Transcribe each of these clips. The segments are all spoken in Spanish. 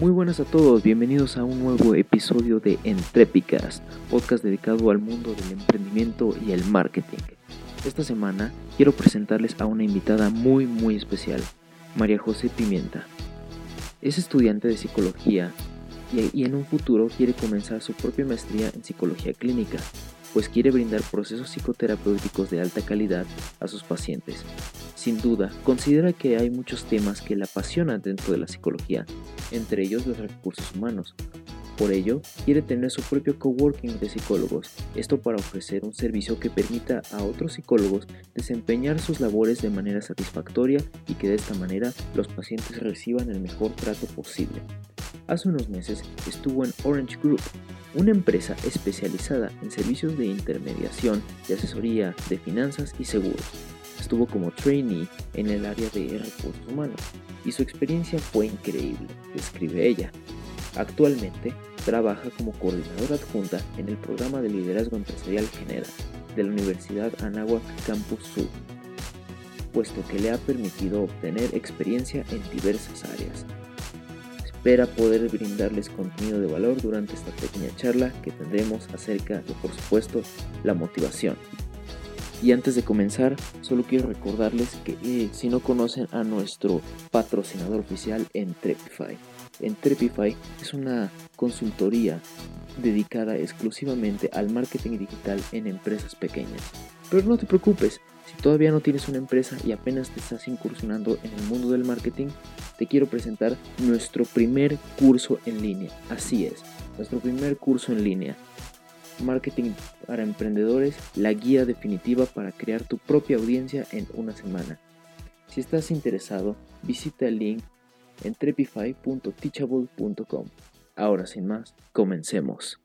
Muy buenas a todos, bienvenidos a un nuevo episodio de Entrepicast, podcast dedicado al mundo del emprendimiento y el marketing. Esta semana quiero presentarles a una invitada muy muy especial, María José Pimienta. Es estudiante de psicología y, y en un futuro quiere comenzar su propia maestría en psicología clínica, pues quiere brindar procesos psicoterapéuticos de alta calidad a sus pacientes sin duda, considera que hay muchos temas que la apasionan dentro de la psicología, entre ellos los recursos humanos. Por ello, quiere tener su propio coworking de psicólogos, esto para ofrecer un servicio que permita a otros psicólogos desempeñar sus labores de manera satisfactoria y que de esta manera los pacientes reciban el mejor trato posible. Hace unos meses estuvo en Orange Group, una empresa especializada en servicios de intermediación, de asesoría, de finanzas y seguros Estuvo como trainee en el área de recursos humanos y su experiencia fue increíble, describe ella. Actualmente trabaja como coordinadora adjunta en el programa de liderazgo empresarial general de la Universidad Anáhuac Campus Sur, puesto que le ha permitido obtener experiencia en diversas áreas. Espera poder brindarles contenido de valor durante esta pequeña charla que tendremos acerca de, por supuesto, la motivación. Y antes de comenzar, solo quiero recordarles que eh, si no conocen a nuestro patrocinador oficial Entrepify, Entrepify es una consultoría dedicada exclusivamente al marketing digital en empresas pequeñas. Pero no te preocupes, si todavía no tienes una empresa y apenas te estás incursionando en el mundo del marketing, te quiero presentar nuestro primer curso en línea. Así es, nuestro primer curso en línea Marketing para Emprendedores, la guía definitiva para crear tu propia audiencia en una semana. Si estás interesado, visita el link en trepify.teachable.com. Ahora sin más, comencemos.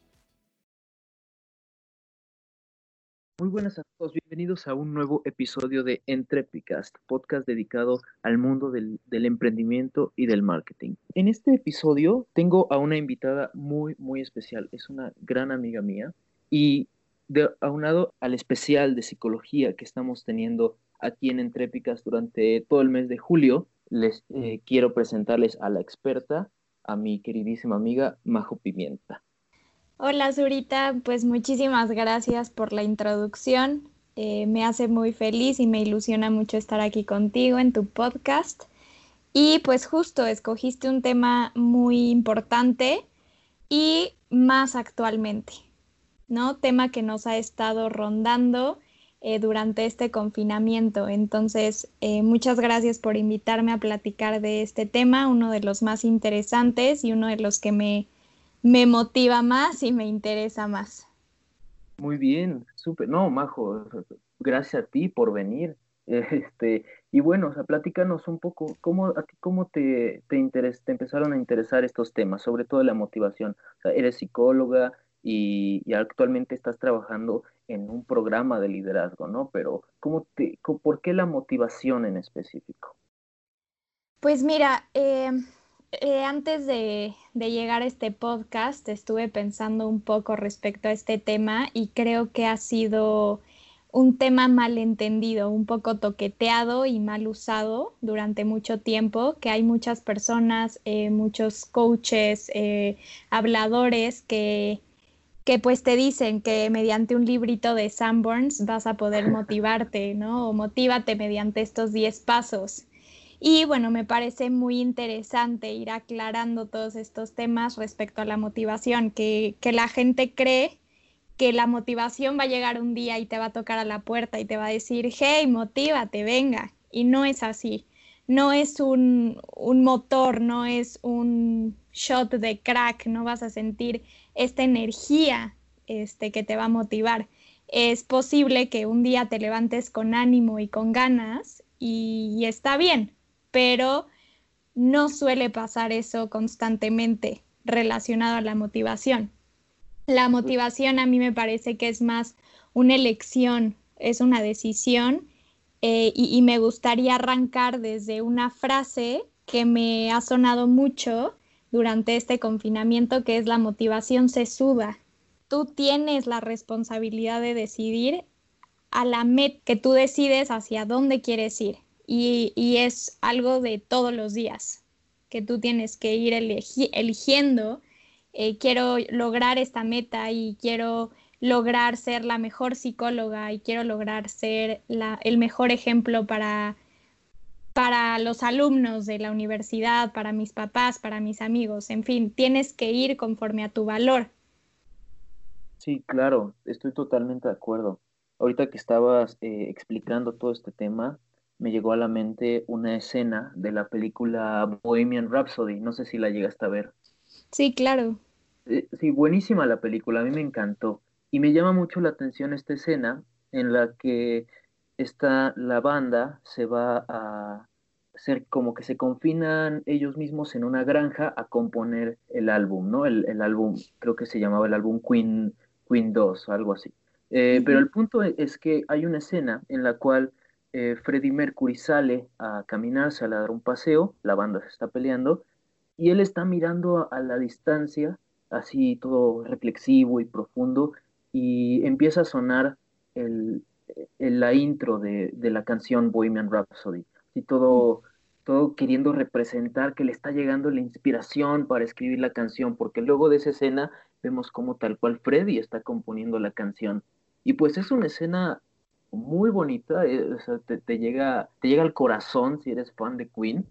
Muy buenas a todos, bienvenidos a un nuevo episodio de Entrepicast, podcast dedicado al mundo del, emprendimiento y del marketing. En este episodio tengo a una invitada muy, muy especial, es una gran amiga mía y de, aunado al especial de psicología que estamos teniendo aquí en Entrepicast durante todo el mes de julio, les eh, quiero presentarles a la experta, a mi queridísima amiga Majo Pimienta. Hola Zurita, pues muchísimas gracias por la introducción. Eh, me hace muy feliz y me ilusiona mucho estar aquí contigo en tu podcast. Y pues justo escogiste un tema muy importante y más actualmente, ¿no? Tema que nos ha estado rondando eh, durante este confinamiento. Entonces, eh, muchas gracias por invitarme a platicar de este tema, uno de los más interesantes y uno de los que me me motiva más y me interesa más. Muy bien, súper. No, Majo, gracias a ti por venir. Este, y bueno, o sea, platícanos un poco, ¿cómo, a ti, cómo te, te, te empezaron a interesar estos temas, sobre todo la motivación? O sea, eres psicóloga y, y, actualmente estás trabajando en un programa de liderazgo, ¿no? Pero, ¿cómo te, ¿por qué la motivación en específico? Pues mira, eh, eh, antes de, llegar a este podcast estuve pensando un poco respecto a este tema y creo que ha sido un tema mal entendido, un poco toqueteado y mal usado durante mucho tiempo, que hay muchas personas, eh, muchos coaches, eh, habladores que, que pues te dicen que mediante un librito de Sanborns vas a poder motivarte, ¿no? O motívate mediante estos 10 pasos. Y bueno, me parece muy interesante ir aclarando todos estos temas respecto a la motivación, que, la gente cree que la motivación va a llegar un día y te va a tocar a la puerta y te va a decir, hey, motívate, venga. Y no es así. No es un, un motor, no es un shot de crack, no vas a sentir esta energía este, que te va a motivar. Es posible que un día te levantes con ánimo y con ganas y está bien, pero no suele pasar eso constantemente relacionado a la motivación. La motivación a mí me parece que es más una elección, es una decisión eh, y, y, me gustaría arrancar desde una frase que me ha sonado mucho durante este confinamiento, que es la motivación se suda. Tú tienes la responsabilidad de decidir a la meta que tú decides hacia dónde quieres ir y, es algo de todos los días. que tú tienes que ir eligiendo. Eh, quiero lograr esta meta y quiero lograr ser la mejor psicóloga y quiero lograr ser el mejor ejemplo para, para los alumnos de la universidad, para mis papás, para mis amigos. En fin, tienes que ir conforme a tu valor. Sí, claro, estoy totalmente de acuerdo. Ahorita que estabas eh, explicando todo este tema, me llegó a la mente una escena de la película Bohemian Rhapsody. No sé si la llegaste a ver. Sí, claro. Eh, sí, buenísima la película, a mí me encantó. Y me llama mucho la atención esta escena en la que está la banda se va a ser como que se confinan ellos mismos en una granja a componer el álbum, ¿no? El, álbum, creo que se llamaba el álbum Queen, Queen 2 o algo así. Eh, pero el punto e, es que hay una escena en la cual eh, Freddie Mercury sale a caminar, sale a dar un paseo, la banda se está peleando, y él está mirando a la distancia, así todo reflexivo y profundo, y empieza a sonar el, la intro de, la canción Bohemian Rhapsody. Y todo, todo queriendo representar que le está llegando la inspiración para escribir la canción, porque luego de esa escena vemos como tal cual Freddy está componiendo la canción. Y pues es una escena muy bonita, eh, te, llega, te llega al corazón si eres fan de Queen,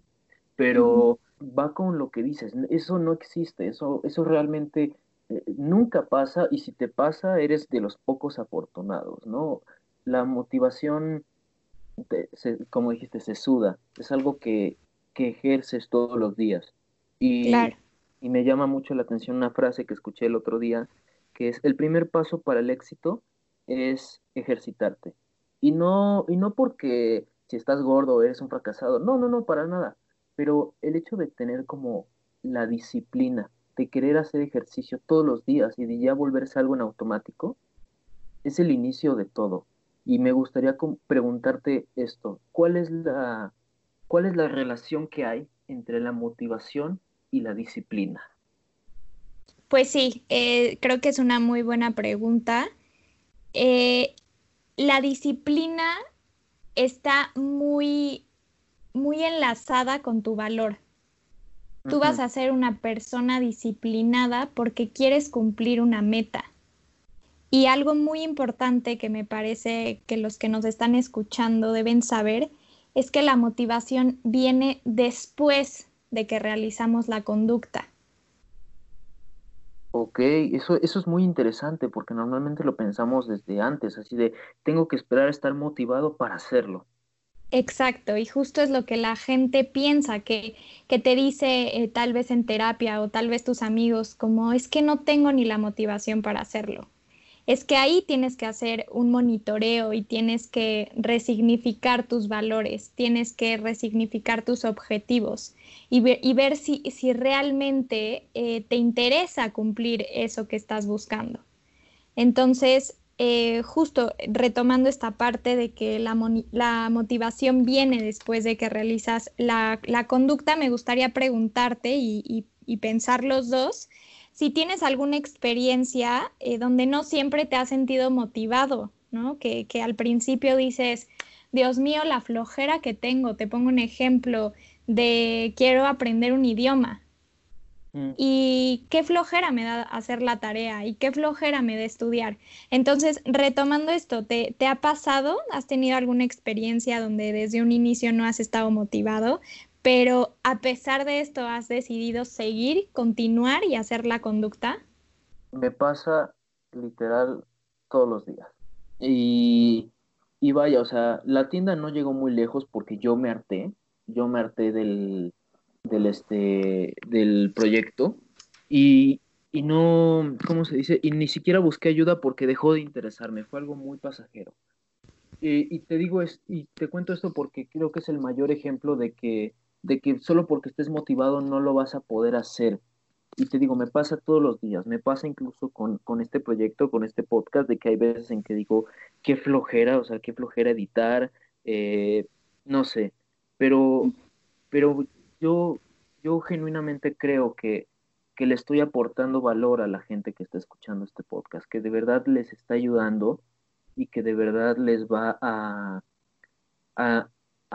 pero va con lo que dices, eso no existe, eso, eso realmente eh, nunca pasa y si te pasa eres de los pocos afortunados, ¿no? La motivación, como dijiste, se suda, es algo que, ejerces todos los días. Y, y me llama mucho la atención una frase que escuché el otro día, que es el primer paso para el éxito es ejercitarte. Y no, y no porque si estás gordo eres un fracasado, no, no, no, para nada. Pero el hecho de tener como la disciplina de querer hacer ejercicio todos los días y de ya volverse algo en automático, es el inicio de todo. Y me gustaría preguntarte esto, ¿cuál es la, cuál es la relación que hay entre la motivación y la disciplina? Pues sí, eh, creo que es una muy buena pregunta. Eh, la disciplina está muy, muy enlazada con tu valor. Tú vas a ser una persona disciplinada porque quieres cumplir una meta. Y algo muy importante que me parece que los que nos están escuchando deben saber es que la motivación viene después de que realizamos la conducta. Ok, eso, eso es muy interesante porque normalmente lo pensamos desde antes, así de tengo que esperar a estar motivado para hacerlo. Exacto, y justo es lo que la gente piensa, que, que te dice eh, tal vez en terapia o tal vez tus amigos, como es que no tengo ni la motivación para hacerlo. Es que ahí tienes que hacer un monitoreo y tienes que resignificar tus valores, tienes que resignificar tus objetivos y, ver si, si realmente eh, te interesa cumplir eso que estás buscando. Entonces, eh, justo retomando esta parte de que la, motivación viene después de que realizas la, conducta, me gustaría preguntarte y, pensar los dos si tienes alguna experiencia eh, donde no siempre te has sentido motivado, ¿no? Que, que al principio dices, Dios mío, la flojera que tengo. Te pongo un ejemplo de quiero aprender un idioma Mm. Y qué flojera me da hacer la tarea y qué flojera me da estudiar. Entonces, retomando esto, ¿te, ha pasado? ¿Has tenido alguna experiencia donde desde un inicio no has estado motivado, pero a pesar de esto has decidido seguir, continuar y hacer la conducta? Me pasa literal todos los días. Y, y vaya, o sea, la tienda no llegó muy lejos porque yo me harté, yo me harté del, del, este, del proyecto y, y no, ¿cómo se dice? Y ni siquiera busqué ayuda porque dejó de interesarme, fue algo muy pasajero. y te digo, es, y te cuento esto porque creo que es el mayor ejemplo de que, de que solo porque estés motivado no lo vas a poder hacer. Y te digo, me pasa todos los días, me pasa incluso con, con este proyecto, con este podcast, de que hay veces en que digo, qué flojera, o sea, qué flojera editar, eh, no sé, pero, pero yo, yo genuinamente creo que, le estoy aportando valor a la gente que está escuchando este podcast, que de verdad les está ayudando y que de verdad les va a, a,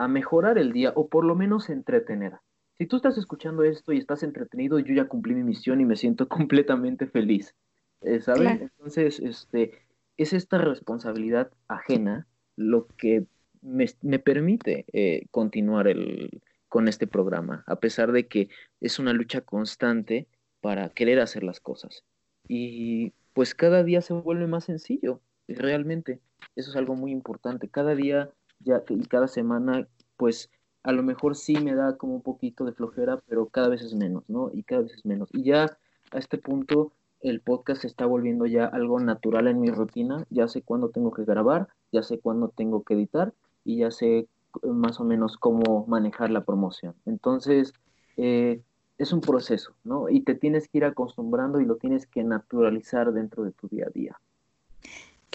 mejorar el día o por lo menos entretener. si tú estás escuchando esto y estás entretenido, yo ya cumplí mi misión y me siento completamente feliz, eh, ¿sabes? Entonces, este, es esta responsabilidad ajena lo que me, me permite eh, continuar el, con este programa, a pesar de que es una lucha constante para querer hacer las cosas. Y pues cada día se vuelve más sencillo, realmente. Eso es algo muy importante. Cada día ya, y cada semana, pues a lo mejor sí me da como un poquito de flojera, pero cada vez es menos, ¿no? Y cada vez es menos. Y ya a este punto el podcast está volviendo ya algo natural en mi rutina. Ya sé cuándo tengo que grabar, ya sé cuándo tengo que editar y ya sé más o menos cómo manejar la promoción. Entonces, eh, es un proceso, ¿no? Y te tienes que ir acostumbrando y lo tienes que naturalizar dentro de tu día a día.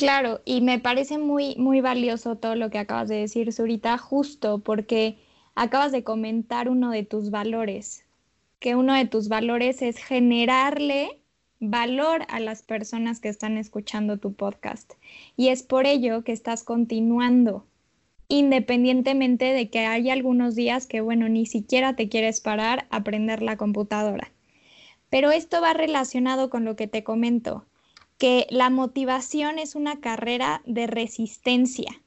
Claro, y me parece muy, muy valioso todo lo que acabas de decir, Zurita, justo porque acabas de comentar uno de tus valores, que uno de tus valores es generarle valor a las personas que están escuchando tu podcast. Y es por ello que estás continuando, independientemente de que hay algunos días que, bueno, ni siquiera te quieres parar a aprender la computadora. Pero esto va relacionado con lo que te comento, que la motivación es una carrera de resistencia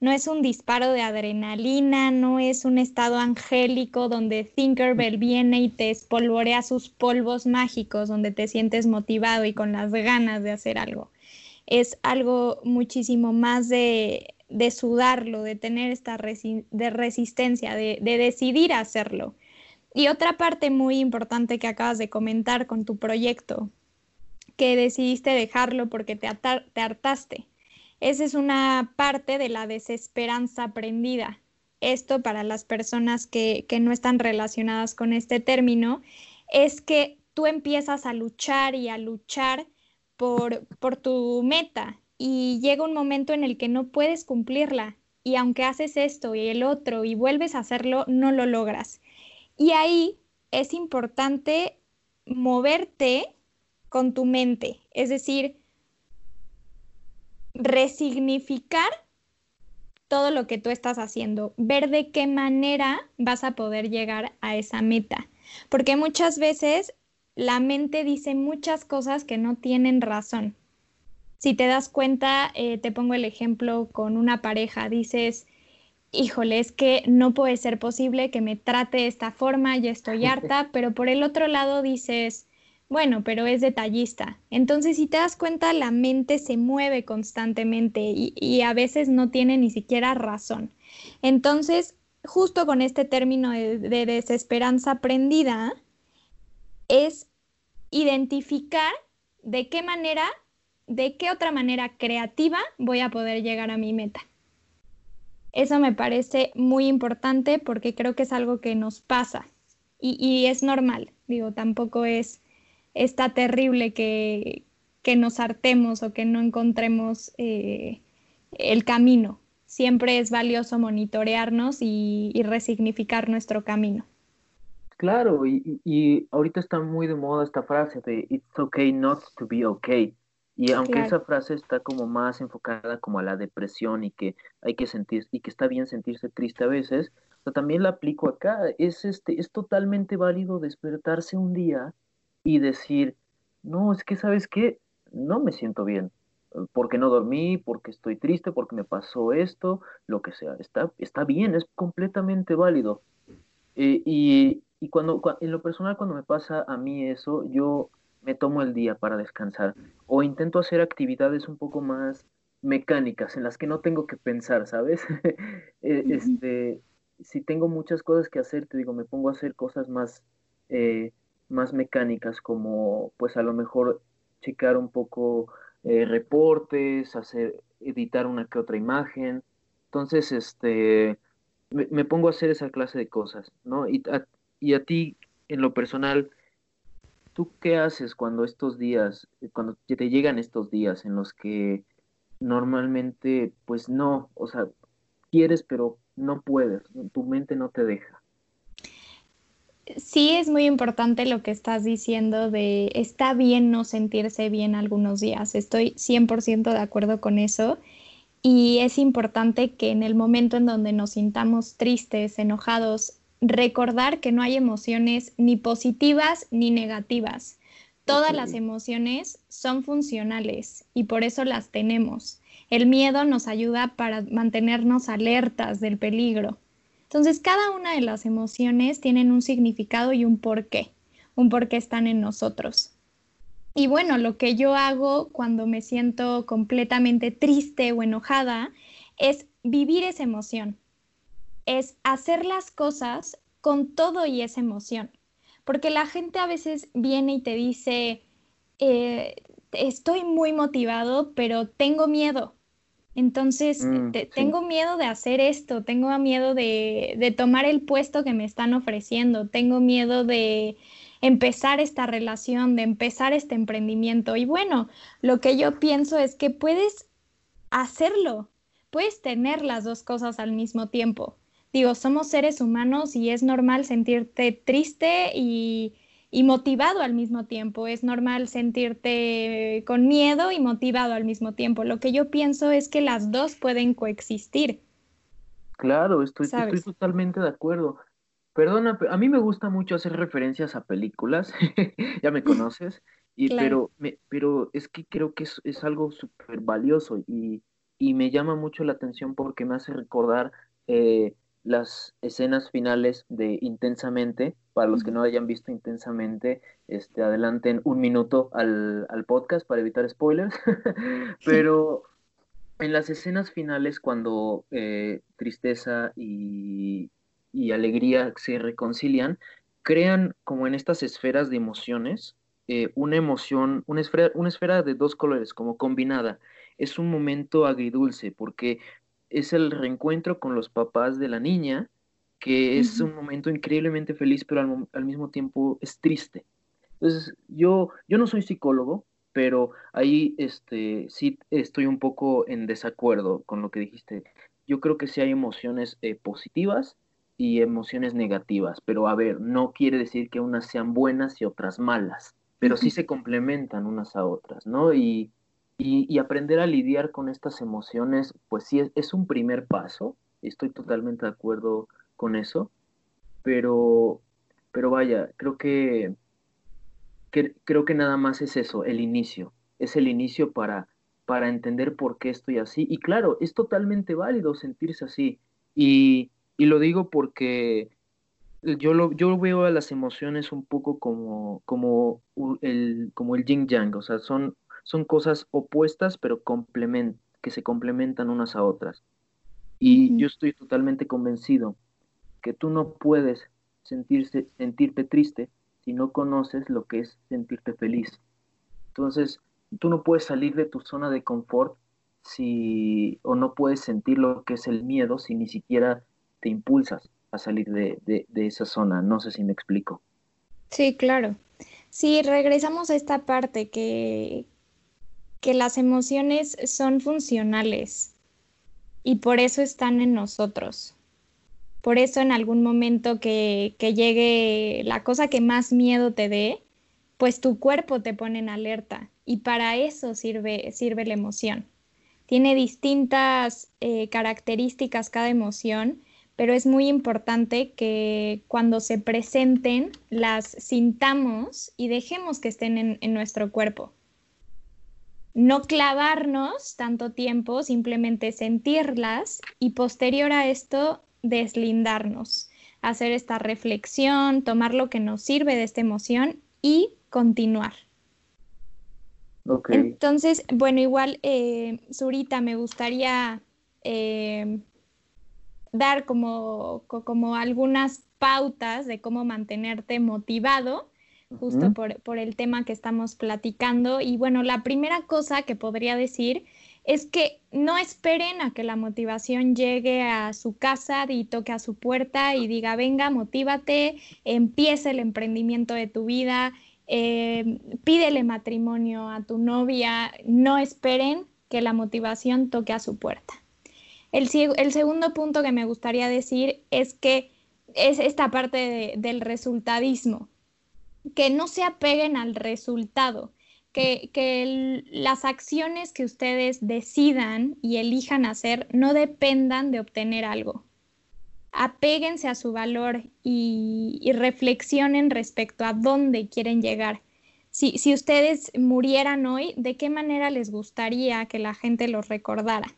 no es un disparo de adrenalina, no es un estado angélico donde Thinkerbell viene y te espolvorea sus polvos mágicos, donde te sientes motivado y con las ganas de hacer algo. Es algo muchísimo más de, sudarlo, de tener esta de resistencia, de, decidir hacerlo. Y otra parte muy importante que acabas de comentar con tu proyecto, que decidiste dejarlo porque te, te hartaste esa es una parte de la desesperanza aprendida. Esto para las personas que, no están relacionadas con este término es que tú empiezas a luchar y a luchar por, por tu meta y llega un momento en el que no puedes cumplirla y aunque haces esto y el otro y vuelves a hacerlo, no lo logras. Y ahí es importante moverte con tu mente, es decir, resignificar todo lo que tú estás haciendo, ver de qué manera vas a poder llegar a esa meta. Porque muchas veces la mente dice muchas cosas que no tienen razón. Si te das cuenta, eh, te pongo el ejemplo con una pareja, dices, híjole, es que no puede ser posible que me trate de esta forma, ya estoy harta, pero por el otro lado dices, bueno, pero es detallista. Entonces, si te das cuenta, la mente se mueve constantemente y, a veces no tiene ni siquiera razón. Entonces, justo con este término de, de desesperanza aprendida, es identificar de qué manera, de qué otra manera creativa voy a poder llegar a mi meta. Eso me parece muy importante porque creo que es algo que nos pasa y es normal. Digo, tampoco es está terrible que, nos hartemos o que no encontremos eh, el camino. Siempre es valioso monitorearnos y, resignificar nuestro camino. Claro, y, ahorita está muy de moda esta frase de It's okay not to be okay. Y aunque esa frase está como más enfocada como a la depresión y que hay que sentir y que está bien sentirse triste a veces, también la aplico acá. Es este es totalmente válido despertarse un día y decir, no, es que sabes qué, no me siento bien, porque no dormí, porque estoy triste, porque me pasó esto, lo que sea, está, está bien, es completamente válido. Eh, y, y cuando, en lo personal, cuando me pasa a mí eso, yo me tomo el día para descansar o intento hacer actividades un poco más mecánicas en las que no tengo que pensar, ¿sabes? Eh, este, si tengo muchas cosas que hacer, te digo, me pongo a hacer cosas más eh, más mecánicas como pues a lo mejor checar un poco eh, reportes, hacer, editar una que otra imagen. Entonces, este, me, pongo a hacer esa clase de cosas, ¿no? Y a, y a ti, en lo personal, ¿tú qué haces cuando estos días, cuando te llegan estos días en los que normalmente, pues no, o sea, quieres pero no puedes, tu mente no te deja? Sí es muy importante lo que estás diciendo de está bien no sentirse bien algunos días. Estoy 100% de acuerdo con eso. Y es importante que en el momento en donde nos sintamos tristes, enojados, recordar que no hay emociones ni positivas ni negativas. Todas las emociones son funcionales y por eso las tenemos. El miedo nos ayuda para mantenernos alertas del peligro. Entonces, cada una de las emociones tienen un significado y un porqué, un porqué están en nosotros. Y bueno, lo que yo hago cuando me siento completamente triste o enojada es vivir esa emoción, es hacer las cosas con todo y esa emoción. Porque la gente a veces viene y te dice, eh, estoy muy motivado, pero tengo miedo. Entonces, mm, tengo miedo de hacer esto, tengo miedo de, de, tomar el puesto que me están ofreciendo, tengo miedo de empezar esta relación, de empezar este emprendimiento. Y bueno, lo que yo pienso es que puedes hacerlo, puedes tener las dos cosas al mismo tiempo. Digo, somos seres humanos y es normal sentirte triste y y motivado al mismo tiempo. Es normal sentirte con miedo y motivado al mismo tiempo. Lo que yo pienso es que las dos pueden coexistir. Claro, estoy, estoy totalmente de acuerdo. Perdona, a mí me gusta mucho hacer referencias a películas, ya me conoces, y, pero, me, pero es que creo que es, es algo súper valioso y, y, me llama mucho la atención porque me hace recordar eh, las escenas finales de Intensamente. Para los que no hayan visto Intensamente, este, adelanten un minuto al, podcast para evitar spoilers. Pero en las escenas finales, cuando eh, tristeza y, alegría se reconcilian, crean como en estas esferas de emociones eh, una emoción, una esfera, una esfera de dos colores, como combinada. Es un momento agridulce porque es el reencuentro con los papás de la niña, que es un momento increíblemente feliz, pero al, mismo tiempo es triste. Entonces, yo, yo no soy psicólogo, pero ahí este, sí estoy un poco en desacuerdo con lo que dijiste. Yo creo que sí hay emociones eh, positivas y emociones negativas, pero a ver, no quiere decir que unas sean buenas y otras malas, pero sí se complementan unas a otras, ¿no? Y, y, aprender a lidiar con estas emociones, pues sí, es, un primer paso, estoy totalmente de acuerdo con eso, pero, pero vaya, creo que, creo que nada más es eso, el inicio, es el inicio para, para entender por qué estoy así. Y claro, es totalmente válido sentirse así. Y, y lo digo porque yo, lo, yo veo a las emociones un poco como, como, el, como el yin yang, o sea, son son cosas opuestas, pero que se complementan unas a otras. Y yo estoy totalmente convencido que tú no puedes sentirse, sentirte triste si no conoces lo que es sentirte feliz. Entonces, tú no puedes salir de tu zona de confort si, o no puedes sentir lo que es el miedo si ni siquiera te impulsas a salir de, de esa zona. No sé si me explico. Sí, claro. Sí, regresamos a esta parte que, que las emociones son funcionales y por eso están en nosotros. Por eso en algún momento que, llegue la cosa que más miedo te dé, pues tu cuerpo te pone en alerta y para eso sirve, sirve la emoción. Tiene distintas eh, características cada emoción, pero es muy importante que cuando se presenten las sintamos y dejemos que estén en nuestro cuerpo no clavarnos tanto tiempo, simplemente sentirlas y posterior a esto deslindarnos, hacer esta reflexión, tomar lo que nos sirve de esta emoción y continuar. Entonces, bueno, igual, eh, Zurita, me gustaría eh, dar como, como algunas pautas de cómo mantenerte motivado justo por, el tema que estamos platicando. Y bueno, la primera cosa que podría decir es que no esperen a que la motivación llegue a su casa y toque a su puerta y diga, venga, motívate, empiece el emprendimiento de tu vida, eh, pídele matrimonio a tu novia, no esperen que la motivación toque a su puerta. El, el segundo punto que me gustaría decir es que es esta parte del resultadismo que no se apeguen al resultado, que, las acciones que ustedes decidan y elijan hacer no dependan de obtener algo. apéguense a su valor y, reflexionen respecto a dónde quieren llegar. Si, ustedes murieran hoy, ¿de qué manera les gustaría que la gente los recordara?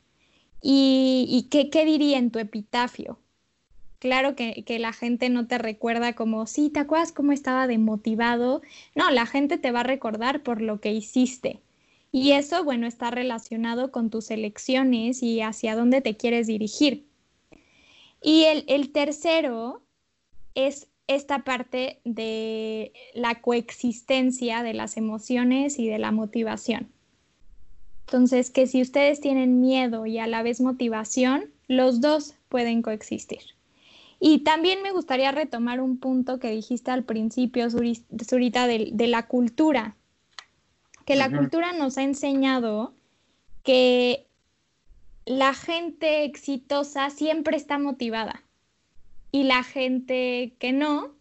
¿Y, qué, qué, diría en tu epitafio? Claro que, la gente no te recuerda como, sí, ¿te acuerdas cómo estaba demotivado? No, la gente te va a recordar por lo que hiciste. Y eso, bueno, está relacionado con tus elecciones y hacia dónde te quieres dirigir. Y el, tercero es esta parte de la coexistencia de las emociones y de la motivación. Entonces, que si ustedes tienen miedo y a la vez motivación, los dos pueden coexistir. Y también me gustaría retomar un punto que dijiste al principio, Zurita, de, la cultura, que la cultura nos ha enseñado que la gente exitosa siempre está motivada y la gente que no,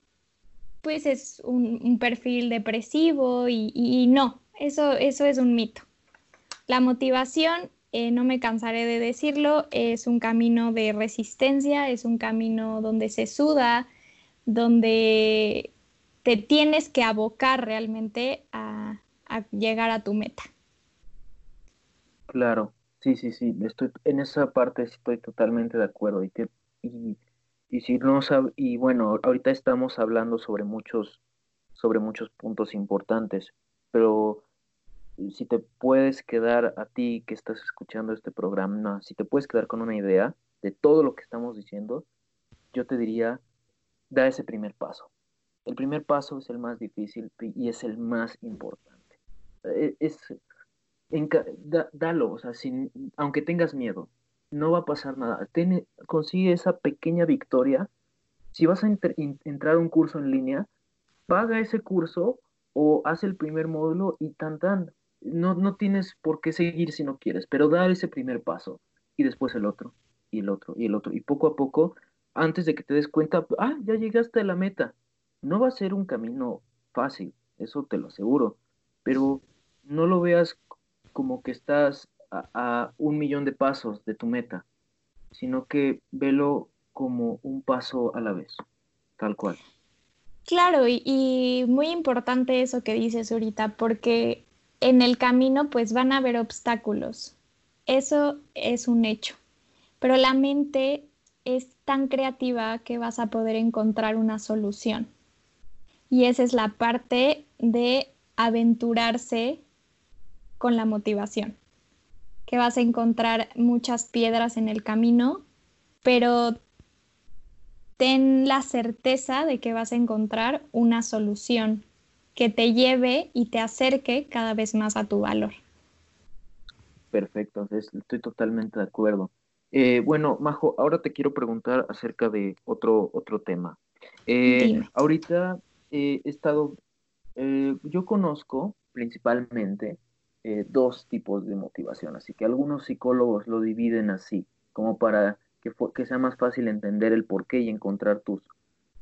pues es un, perfil depresivo y, no, eso, eso es un mito. La motivación, eh, no me cansaré de decirlo, es un camino de resistencia, es un camino donde se suda, donde te tienes que abocar realmente a llegar a tu meta. Claro, Sí, sí, sí, estoy en esa parte estoy totalmente de acuerdo y y, si no y bueno, ahorita estamos hablando sobre muchos sobre muchos puntos importantes, pero si te puedes quedar a ti que estás escuchando este programa, si te puedes quedar con una idea de todo lo que estamos diciendo, yo te diría, da ese primer paso. El primer paso es el más difícil y es el más importante. E, es, dalo, o sea, sin, aunque tengas miedo, no va a pasar nada. consigue esa pequeña victoria. Si vas a entrar a un curso en línea, paga ese curso o haz el primer módulo y tan tan. No, no tienes por qué seguir si no quieres, pero dar ese primer paso y después el otro y el otro y el otro. Y poco a poco, antes de que te des cuenta, ah, ya llegaste a la meta. No va a ser un camino fácil, eso te lo aseguro, pero no lo veas como que estás a, un millón de pasos de tu meta, sino que velo como un paso a la vez, tal cual. Claro, y, muy importante eso que dices ahorita, porque en el camino pues van a haber obstáculos. Eso es un hecho. Pero la mente es tan creativa que vas a poder encontrar una solución. Y esa es la parte de aventurarse con la motivación, que vas a encontrar muchas piedras en el camino, pero ten la certeza de que vas a encontrar una solución que te lleve y te acerque cada vez más a tu valor. Perfecto, estoy totalmente de acuerdo. Eh, bueno, Majo, ahora te quiero preguntar acerca de otro, otro tema. Eh, ahorita he estado, eh, yo conozco principalmente eh, dos tipos de motivación, así que algunos psicólogos lo dividen así, como para que, que sea más fácil entender el porqué y encontrar tus,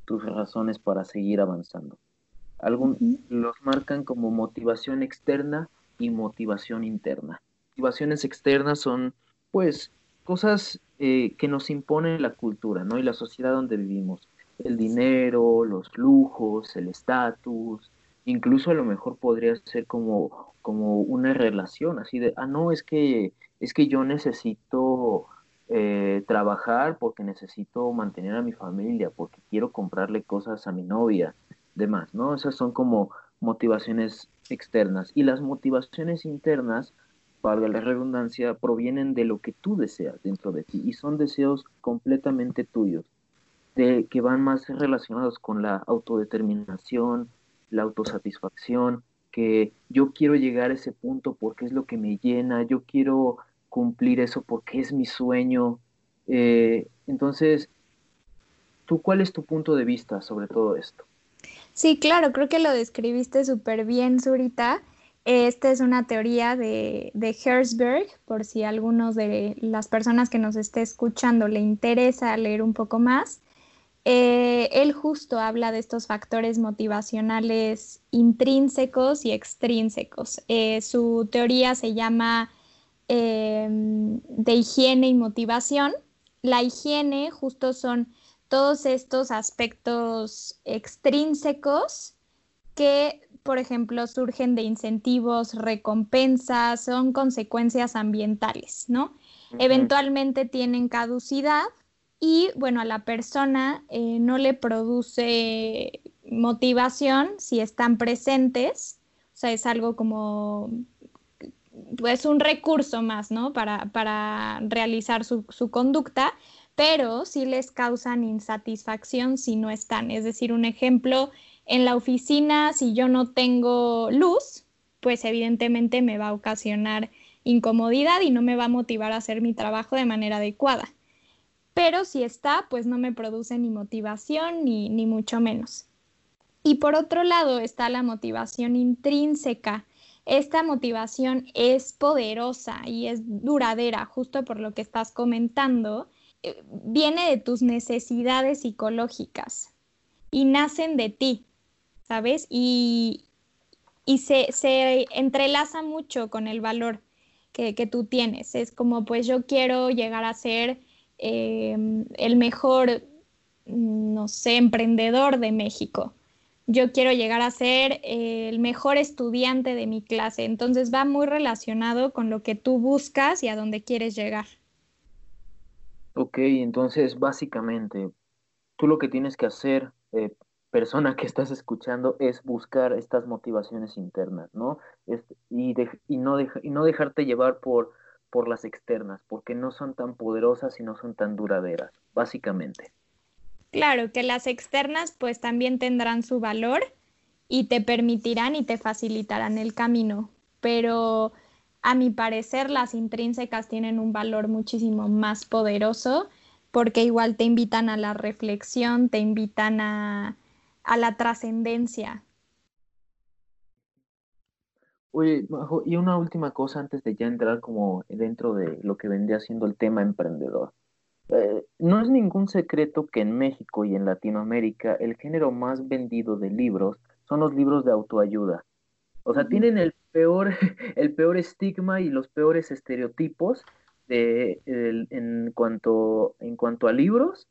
tus razones para seguir avanzando. Algunos los marcan como motivación externa y motivación interna. Motivaciones externas son, pues, cosas eh, que nos impone la cultura, ¿no? Y la sociedad donde vivimos. El dinero, los lujos, el estatus, incluso a lo mejor podría ser como como una relación, así de, ah, no, es que, es que yo necesito eh, trabajar porque necesito mantener a mi familia, porque quiero comprarle cosas a mi novia, demás, ¿no? Esas son como motivaciones externas. Y las motivaciones internas, para la redundancia, provienen de lo que tú deseas dentro de ti y son deseos completamente tuyos, de, que van más relacionados con la autodeterminación, la autosatisfacción, que yo quiero llegar a ese punto porque es lo que me llena, yo quiero cumplir eso porque es mi sueño. Eh, entonces, ¿tú cuál es tu punto de vista sobre todo esto? Sí, claro, creo que lo describiste súper bien, Zurita. Esta es una teoría de, de Herzberg, por si a algunos de las personas que nos esté escuchando le interesa leer un poco más. Eh, él justo habla de estos factores motivacionales intrínsecos y extrínsecos. Eh, su teoría se llama em, de higiene y motivación. La higiene justo son todos estos aspectos extrínsecos que, por ejemplo, surgen de incentivos, recompensas, son consecuencias ambientales, ¿no? Eventualmente tienen caducidad y, bueno, a la persona eh, no le produce motivación si están presentes, o sea, es algo como, pues un recurso más, ¿no? Para, realizar su, su conducta, pero sí les causan insatisfacción si no están. Es decir, un ejemplo, en la oficina, si yo no tengo luz, pues evidentemente me va a ocasionar incomodidad y no me va a motivar a hacer mi trabajo de manera adecuada. Pero si está, pues no me produce ni motivación ni, ni mucho menos. Y por otro lado está la motivación intrínseca. Esta motivación es poderosa y es duradera, justo por lo que estás comentando. Eh, viene de tus necesidades psicológicas y nacen de ti, ¿sabes? Y, se, entrelaza mucho con el valor que, tú tienes. Es como, pues yo quiero llegar a ser eh, el mejor, no sé, emprendedor de México yo quiero llegar a ser eh, el mejor estudiante de mi clase. Entonces va muy relacionado con lo que tú buscas y a dónde quieres llegar. Ok, entonces básicamente tú lo que tienes que hacer, eh, persona que estás escuchando, es buscar estas motivaciones internas, ¿no? y, y, no y no dejarte llevar por, por las externas, porque no son tan poderosas y no son tan duraderas, básicamente. Claro, que las externas pues también tendrán su valor y te permitirán y te facilitarán el camino, pero a mi parecer las intrínsecas tienen un valor muchísimo más poderoso porque igual te invitan a la reflexión, te invitan a, la trascendencia. Oye, y una última cosa antes de ya entrar como dentro de lo que vendría siendo el tema emprendedor. Eh, no es ningún secreto que en México y en Latinoamérica el género más vendido de libros son los libros de autoayuda. O sea, tienen el peor, el peor estigma y los peores estereotipos de, en, cuanto, en cuanto a libros,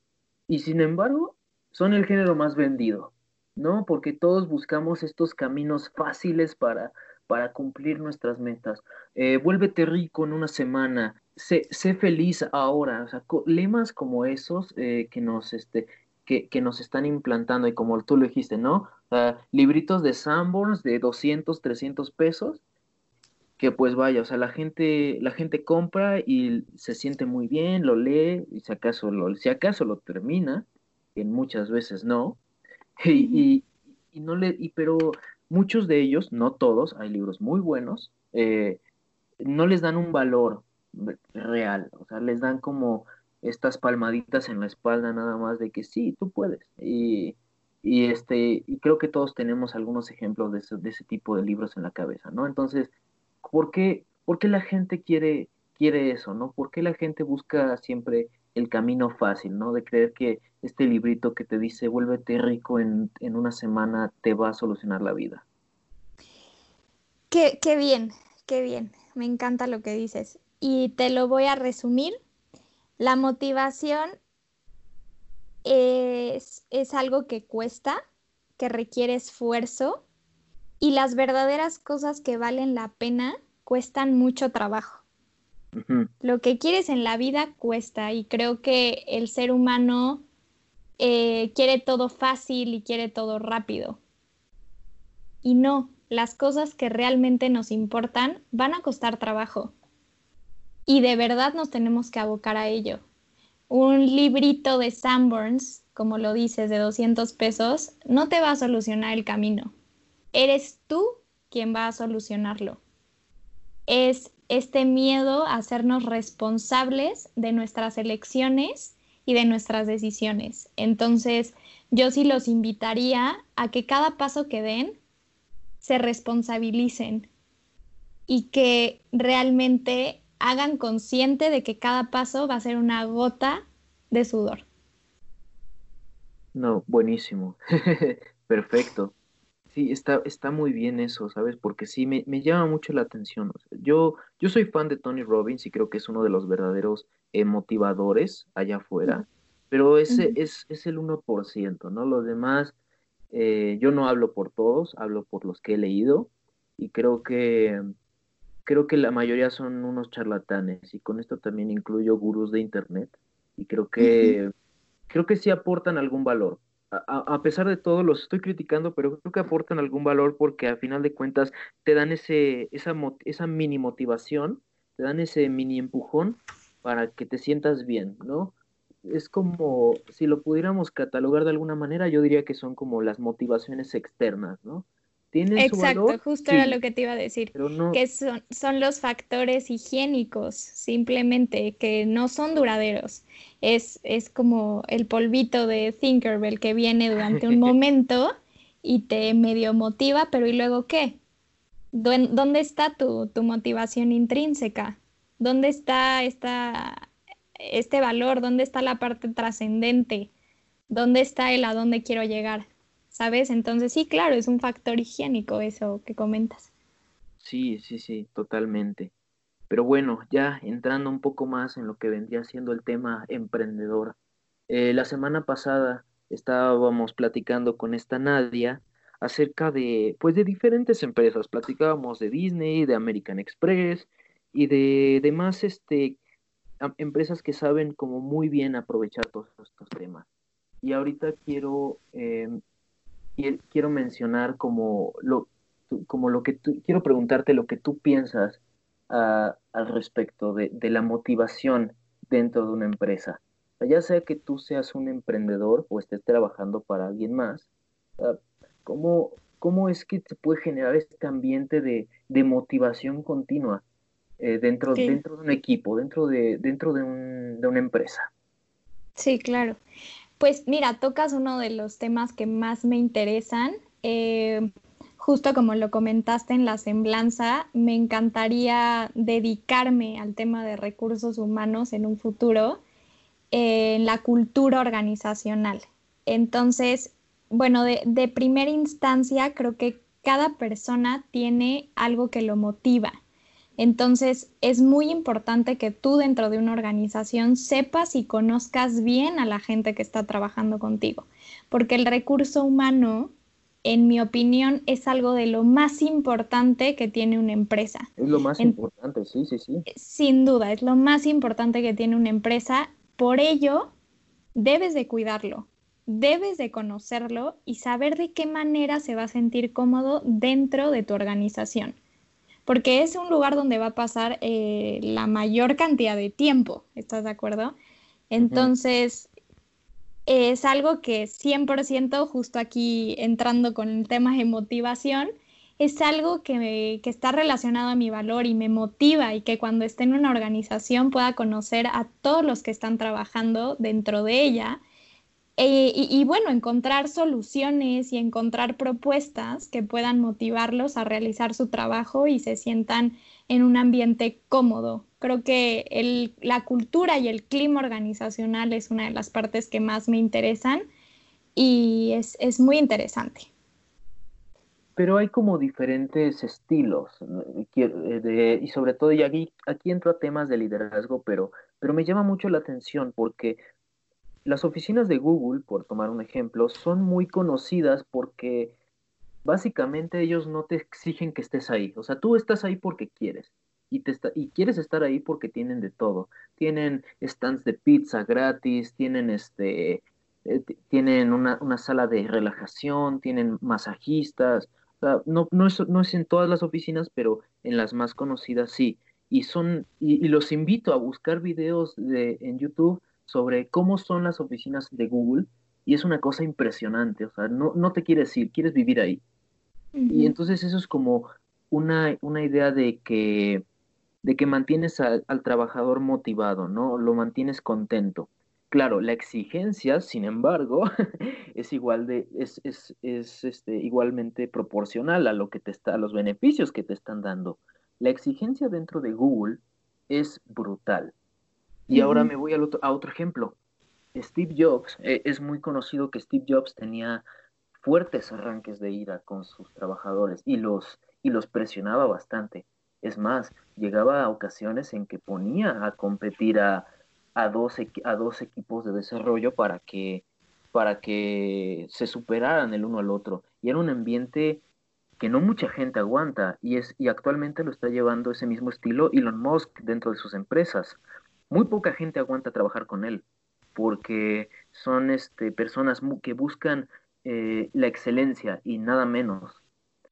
y sin embargo, son el género más vendido, ¿no? Porque todos buscamos estos caminos fáciles para, para cumplir nuestras metas. Eh, vuélvete rico en una semana, sé, feliz ahora, o sea, lemas como esos eh, que nos, este, que, que, nos están implantando y como tú lo dijiste, ¿no? libritos de Sanborns de 200, 300 pesos, que pues vaya, o sea, la gente, la gente compra y se siente muy bien, lo lee, y si acaso lo, si acaso lo termina, que muchas veces no, y, y, no le, y, pero muchos de ellos, no todos, hay libros muy buenos, eh, no les dan un valor, real, o sea, les dan como estas palmaditas en la espalda nada más de que sí, tú puedes. Y, y este, y creo que todos tenemos algunos ejemplos de ese, tipo de libros en la cabeza, ¿no? Entonces, ¿por qué, por qué la gente quiere, quiere eso, ¿no? ¿Por qué la gente busca siempre el camino fácil, ¿no? De creer que este librito que te dice vuélvete rico en, en una semana te va a solucionar la vida. Qué, qué bien, qué bien. Me encanta lo que dices y te lo voy a resumir. La motivación es, algo que cuesta, que requiere esfuerzo y las verdaderas cosas que valen la pena cuestan mucho trabajo. Lo que quieres en la vida cuesta y creo que el ser humano eh, quiere todo fácil y quiere todo rápido. Y no, las cosas que realmente nos importan van a costar trabajo y de verdad nos tenemos que abocar a ello. Un librito de Sanborns, como lo dices, de 200 pesos, no te va a solucionar el camino. Eres tú quien va a solucionarlo. Es este miedo a hacernos responsables de nuestras elecciones y de nuestras decisiones. Entonces, yo sí los invitaría a que cada paso que den se responsabilicen y que realmente hagan consciente de que cada paso va a ser una gota de sudor. No, buenísimo. Perfecto. Sí, está, está muy bien eso, ¿sabes? Porque sí, me, llama mucho la atención. yo, yo soy fan de Tony Robbins y creo que es uno de los verdaderos eh, motivadores allá afuera. pero ese es, es el 1%, ¿no? Los demás, eh, yo no hablo por todos, hablo por los que he leído y creo que, creo que la mayoría son unos charlatanes y con esto también incluyo gurús de Internet y creo que, creo que sí aportan algún valor. A, pesar de todo, los estoy criticando, pero creo que aportan algún valor porque a final de cuentas te dan ese, esa, esa mini motivación, te dan ese mini empujón para que te sientas bien, ¿no? Es como, si lo pudiéramos catalogar de alguna manera, yo diría que son como las motivaciones externas, ¿no? Exacto, justo era lo que te iba a decir, que son, son los factores higiénicos, simplemente, que no son duraderos. Es, es como el polvito de Thinkerbell que viene durante un momento y te medio motiva, pero ¿y luego qué? ¿Dónde está tu, tu motivación intrínseca? ¿Dónde está esta, este valor? ¿Dónde está la parte trascendente? ¿Dónde está el a dónde quiero llegar? ¿Sabes? Entonces sí, claro, es un factor higiénico eso que comentas. Sí, sí, sí, totalmente. Pero bueno, ya entrando un poco más en lo que vendría siendo el tema emprendedor. Eh, la semana pasada estábamos platicando con esta Nadia acerca de, pues, de diferentes empresas. Platicábamos de Disney, de American Express, y de demás este, empresas que saben como muy bien aprovechar todos estos temas. Y ahorita quiero, em, quiero mencionar como lo, como lo que tú, quiero preguntarte lo que tú piensas ah, al respecto de, la motivación dentro de una empresa. ya sea que tú seas un emprendedor o estés trabajando para alguien más, ah, ¿cómo, ¿cómo, es que se puede generar este ambiente de, de motivación continua? Eh, dentro, dentro de un equipo, dentro, de, dentro de, un, de una empresa. Sí, claro. Pues mira, tocas uno de los temas que más me interesan. Eh, justo como lo comentaste en la semblanza, me encantaría dedicarme al tema de recursos humanos en un futuro, en la cultura organizacional. Entonces, bueno, de primera instancia, creo que cada persona tiene algo que lo motiva entonces, es muy importante que tú dentro de una organización sepas y conozcas bien a la gente que está trabajando contigo, porque el recurso humano, en mi opinión, es algo de lo más importante que tiene una empresa. Es lo más importante, sí, sí, sí. Sin duda, es lo más importante que tiene una empresa. Por ello, debes de cuidarlo, debes de conocerlo y saber de qué manera se va a sentir cómodo dentro de tu organización porque es un lugar donde va a pasar eh, la mayor cantidad de tiempo, ¿estás de acuerdo? Entonces, es algo que 100%, justo aquí entrando con el tema de motivación, es algo que, que, está relacionado a mi valor y me motiva y que cuando esté en una organización pueda conocer a todos los que están trabajando dentro de ella eh, y, bueno, encontrar soluciones y encontrar propuestas que puedan motivarlos a realizar su trabajo y se sientan en un ambiente cómodo. Creo que la cultura y el clima organizacional es una de las partes que más me interesan y es, muy interesante. Pero hay como diferentes estilos, eh, y sobre todo, y aquí, aquí entro a temas de liderazgo, pero, pero me llama mucho la atención porque las oficinas de Google, por tomar un ejemplo, son muy conocidas porque básicamente ellos no te exigen que estés ahí. O sea, tú estás ahí porque quieres. Y, te y quieres estar ahí porque tienen de todo. Tienen stands de pizza gratis, tienen este eh, tienen una, sala de relajación, tienen masajistas. no, no, es, no es en todas las oficinas, pero en las más conocidas sí. Y son, y los invito a buscar videos de, en YouTube sobre cómo son las oficinas de Google y es una cosa impresionante, o sea, no, no te quieres ir, quieres vivir ahí. Y entonces eso es como una, una idea de que, de que mantienes al, trabajador motivado, ¿no? Lo mantienes contento. Claro, la exigencia, sin embargo, es igual de, es, es, es este, igualmente proporcional a lo que te está, a los beneficios que te están dando. La exigencia dentro de Google es brutal. Y ahora me voy otro, a otro ejemplo. Steve Jobs, eh, es muy conocido que Steve Jobs tenía fuertes arranques de ira con sus trabajadores y los, y los presionaba bastante. Es más, llegaba a ocasiones en que ponía a competir a, a dos, a dos equipos de desarrollo para que, para que se superaran el uno al otro. Y era un ambiente que no mucha gente aguanta y, es, y actualmente lo está llevando ese mismo estilo Elon Musk dentro de sus empresas. Muy poca gente aguanta trabajar con él porque son este, personas que buscan eh, la excelencia y nada menos.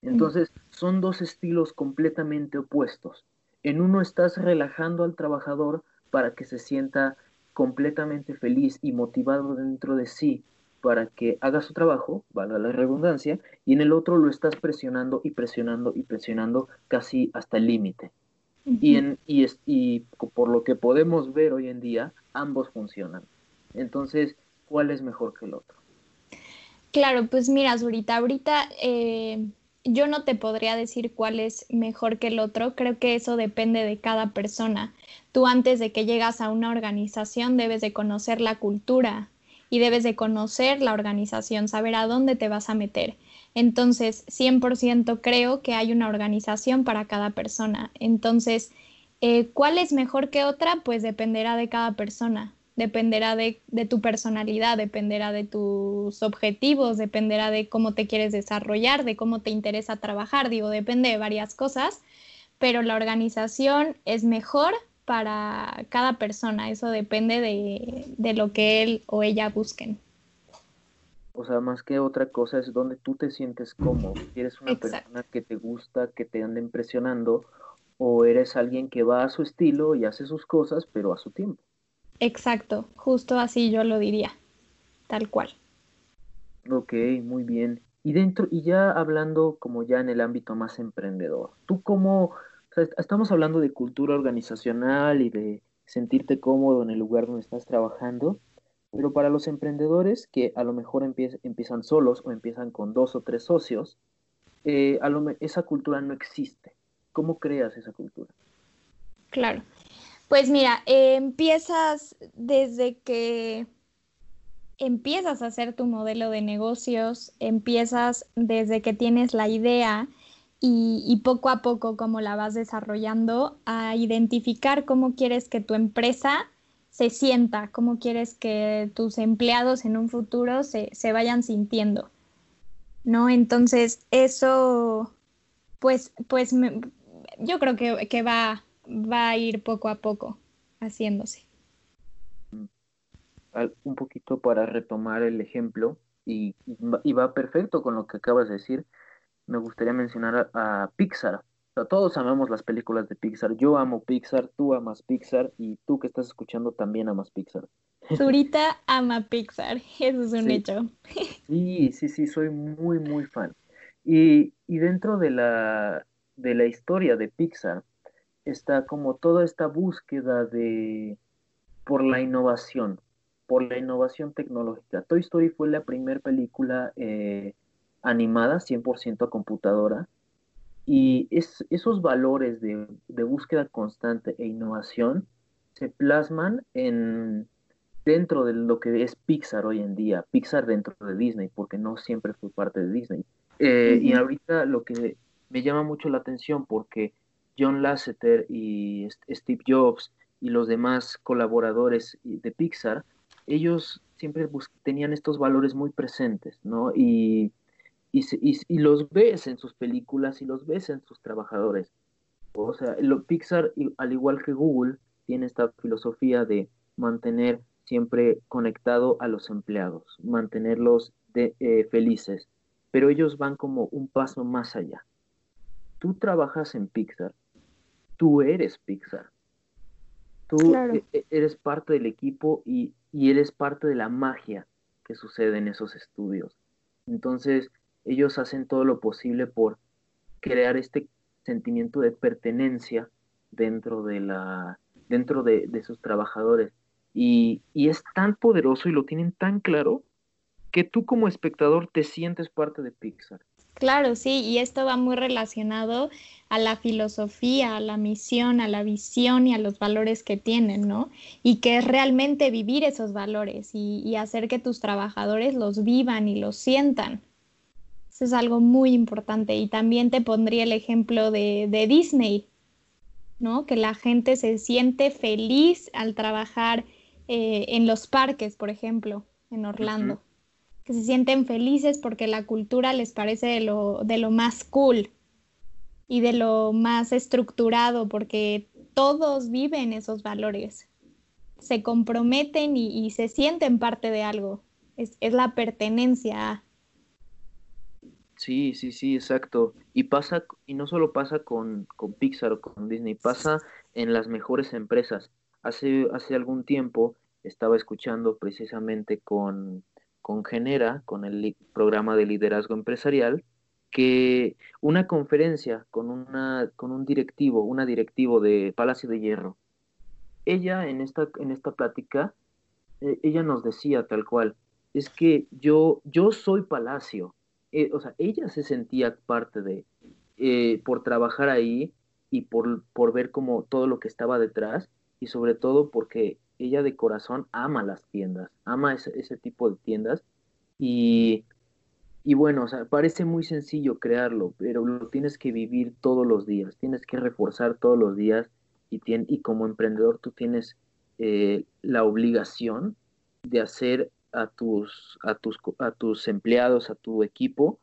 Entonces, son dos estilos completamente opuestos. En uno estás relajando al trabajador para que se sienta completamente feliz y motivado dentro de sí para que haga su trabajo, valga la redundancia, y en el otro lo estás presionando y presionando y presionando casi hasta el límite. Y, en, y, y por lo que podemos ver hoy en día, ambos funcionan. Entonces, ¿cuál es mejor que el otro? Claro, pues mira, Zurita, ahorita eh, yo no te podría decir cuál es mejor que el otro, creo que eso depende de cada persona. Tú antes de que llegas a una organización debes de conocer la cultura y debes de conocer la organización, saber a dónde te vas a meter. Entonces, 100% creo que hay una organización para cada persona. Entonces, eh, ¿cuál es mejor que otra? Pues dependerá de cada persona dependerá de, tu personalidad, dependerá de tus objetivos, dependerá de cómo te quieres desarrollar, de cómo te interesa trabajar, digo, depende de varias cosas, pero la organización es mejor para cada persona, eso depende de, lo que él o ella busquen. O sea, más que otra cosa es donde tú te sientes cómodo. ¿Eres una persona que te gusta, que te anda impresionando, o eres alguien que va a su estilo y hace sus cosas, pero a su tiempo. Exacto, justo así yo lo diría, tal cual. Ok, muy bien. Y dentro, y ya hablando como ya en el ámbito más emprendedor, ¿tú cómo, estamos hablando de cultura organizacional y de sentirte cómodo en el lugar donde estás trabajando, pero para los emprendedores que a lo mejor empiezan solos o empiezan con dos o tres socios, eh, a lo, esa cultura no existe. ¿Cómo creas esa cultura? Claro. Pues mira, empiezas desde que empiezas a hacer tu modelo de negocios, empiezas desde que tienes la idea y, poco a poco como la vas desarrollando a identificar cómo quieres que tu empresa se sienta, cómo quieres que tus empleados en un futuro se, vayan sintiendo. ¿No? Entonces, eso, pues, pues yo creo que, que va, va a ir poco a poco haciéndose. Un poquito para retomar el ejemplo, y, va perfecto con lo que acabas de decir, me gustaría mencionar a, Pixar. Todos amamos las películas de Pixar. Yo amo Pixar, tú amas Pixar y tú que estás escuchando también amas Pixar. Zurita ama Pixar, eso es un hecho. Sí, sí, sí, soy muy, muy fan. Y, y dentro de la, de la historia de Pixar, está como toda esta búsqueda de por la innovación, por la innovación tecnológica. Toy Story fue la primera película eh, animada 100% a computadora y es, esos valores de, búsqueda constante e innovación se plasman en dentro de lo que es Pixar hoy en día, Pixar dentro de Disney, porque no siempre fue parte de Disney. Eh, y ahorita lo que me llama mucho la atención porque John Lasseter y Steve Jobs y los demás colaboradores de Pixar, ellos siempre tenían estos valores muy presentes, ¿no? Y, y, los ves en sus películas y los ves en sus trabajadores. O sea, lo, Pixar, al igual que Google, tiene esta filosofía de mantener siempre conectado a los empleados, mantenerlos de, eh, felices, pero ellos van como un paso más allá. Tú trabajas en Pixar tú eres Pixar. Tú e, e, eres parte del equipo y, eres parte de la magia que sucede en esos estudios. Entonces, ellos hacen todo lo posible por crear este sentimiento de pertenencia dentro de la dentro de, sus trabajadores y, y, es tan poderoso y lo tienen tan claro que tú como espectador te sientes parte de Pixar Claro, sí, y esto va muy relacionado a la filosofía, a la misión, a la visión y a los valores que tienen, ¿no? Y que es realmente vivir esos valores y, hacer que tus trabajadores los vivan y los sientan. Eso es algo muy importante. Y también te pondría el ejemplo de, de Disney, ¿no? Que la gente se siente feliz al trabajar eh, en los parques, por ejemplo, en Orlando, que se sienten felices porque la cultura les parece de lo, de lo más cool y de lo más estructurado, porque todos viven esos valores, se comprometen y, se sienten parte de algo, es, es la pertenencia Sí, sí, sí, exacto. Y pasa, y no solo pasa con, con Pixar o con Disney, pasa en las mejores empresas. Hace, hace algún tiempo estaba escuchando precisamente con, con Genera, con el programa de liderazgo empresarial, que una conferencia con, una, con un directivo, una directivo de Palacio de Hierro, ella en esta, en esta plática, eh, ella nos decía tal cual, es que yo, yo soy Palacio, eh, o sea, ella se sentía parte de, eh, por trabajar ahí y por, por ver como todo lo que estaba detrás y sobre todo porque ella de corazón ama las tiendas, ama ese, tipo de tiendas y, y bueno, o sea, parece muy sencillo crearlo, pero lo tienes que vivir todos los días, tienes que reforzar todos los días y, y como emprendedor tú tienes eh, la obligación de hacer a tus, a, tus, a tus empleados, a tu equipo,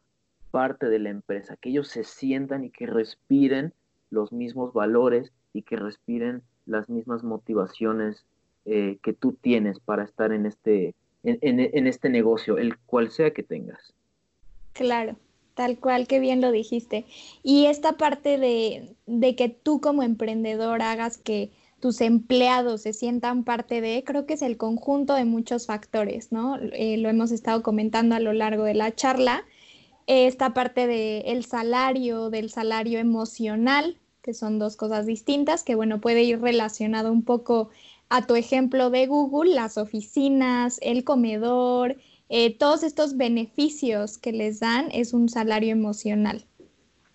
parte de la empresa, que ellos se sientan y que respiren los mismos valores y que respiren las mismas motivaciones eh, que tú tienes para estar en este, en, este negocio, el cual sea que tengas. Claro, tal cual, que bien lo dijiste. Y esta parte de, de que tú como emprendedor hagas que tus empleados se sientan parte de, creo que es el conjunto de muchos factores, ¿no? Eh, lo hemos estado comentando a lo largo de la charla. Esta parte del salario, del salario emocional, que son dos cosas distintas, que bueno, puede ir relacionado un poco a tu ejemplo de Google, las oficinas, el comedor, eh, todos estos beneficios que les dan es un salario emocional.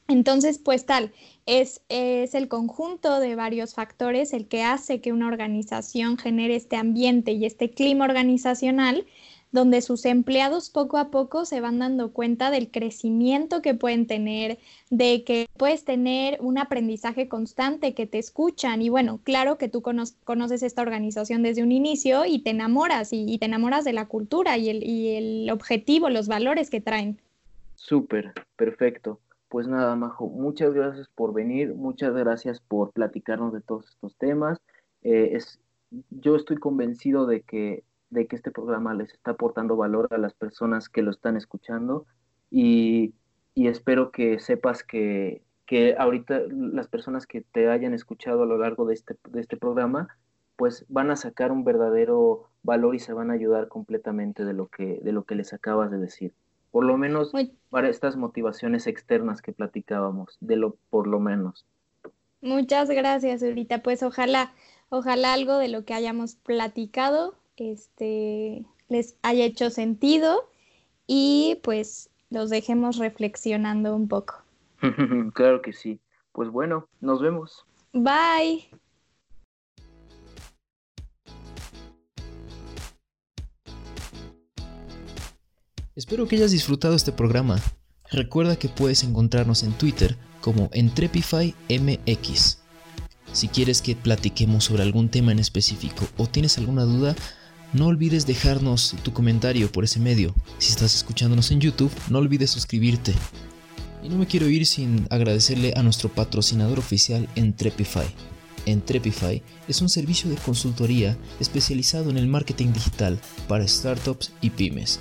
Entonces, pues tal, es, es, el conjunto de varios factores el que hace que una organización genere este ambiente y este clima organizacional donde sus empleados poco a poco se van dando cuenta del crecimiento que pueden tener, de que puedes tener un aprendizaje constante, que te escuchan y bueno, claro que tú conoces esta organización desde un inicio y te enamoras y, te enamoras de la cultura y el, y el objetivo, los valores que traen. Súper, perfecto. Pues nada, Majo, muchas gracias por venir, muchas gracias por platicarnos de todos estos temas. Eh, es, yo estoy convencido de que, de que este programa les está aportando valor a las personas que lo están escuchando y, y espero que sepas que, que ahorita las personas que te hayan escuchado a lo largo de este, de este programa, pues van a sacar un verdadero valor y se van a ayudar completamente de lo que, de lo que les acabas de decir por lo menos para estas motivaciones externas que platicábamos, de lo por lo menos. Muchas gracias, ahorita Pues ojalá, ojalá algo de lo que hayamos platicado este, les haya hecho sentido y pues los dejemos reflexionando un poco. claro que sí. Pues bueno, nos vemos. Bye. Espero que hayas disfrutado este programa. Recuerda que puedes encontrarnos en Twitter como EntrepifyMX. Si quieres que platiquemos sobre algún tema en específico o tienes alguna duda, no olvides dejarnos tu comentario por ese medio. Si estás escuchándonos en YouTube, no olvides suscribirte. Y no me quiero ir sin agradecerle a nuestro patrocinador oficial Entrepify. Entrepify es un servicio de consultoría especializado en el marketing digital para startups y pymes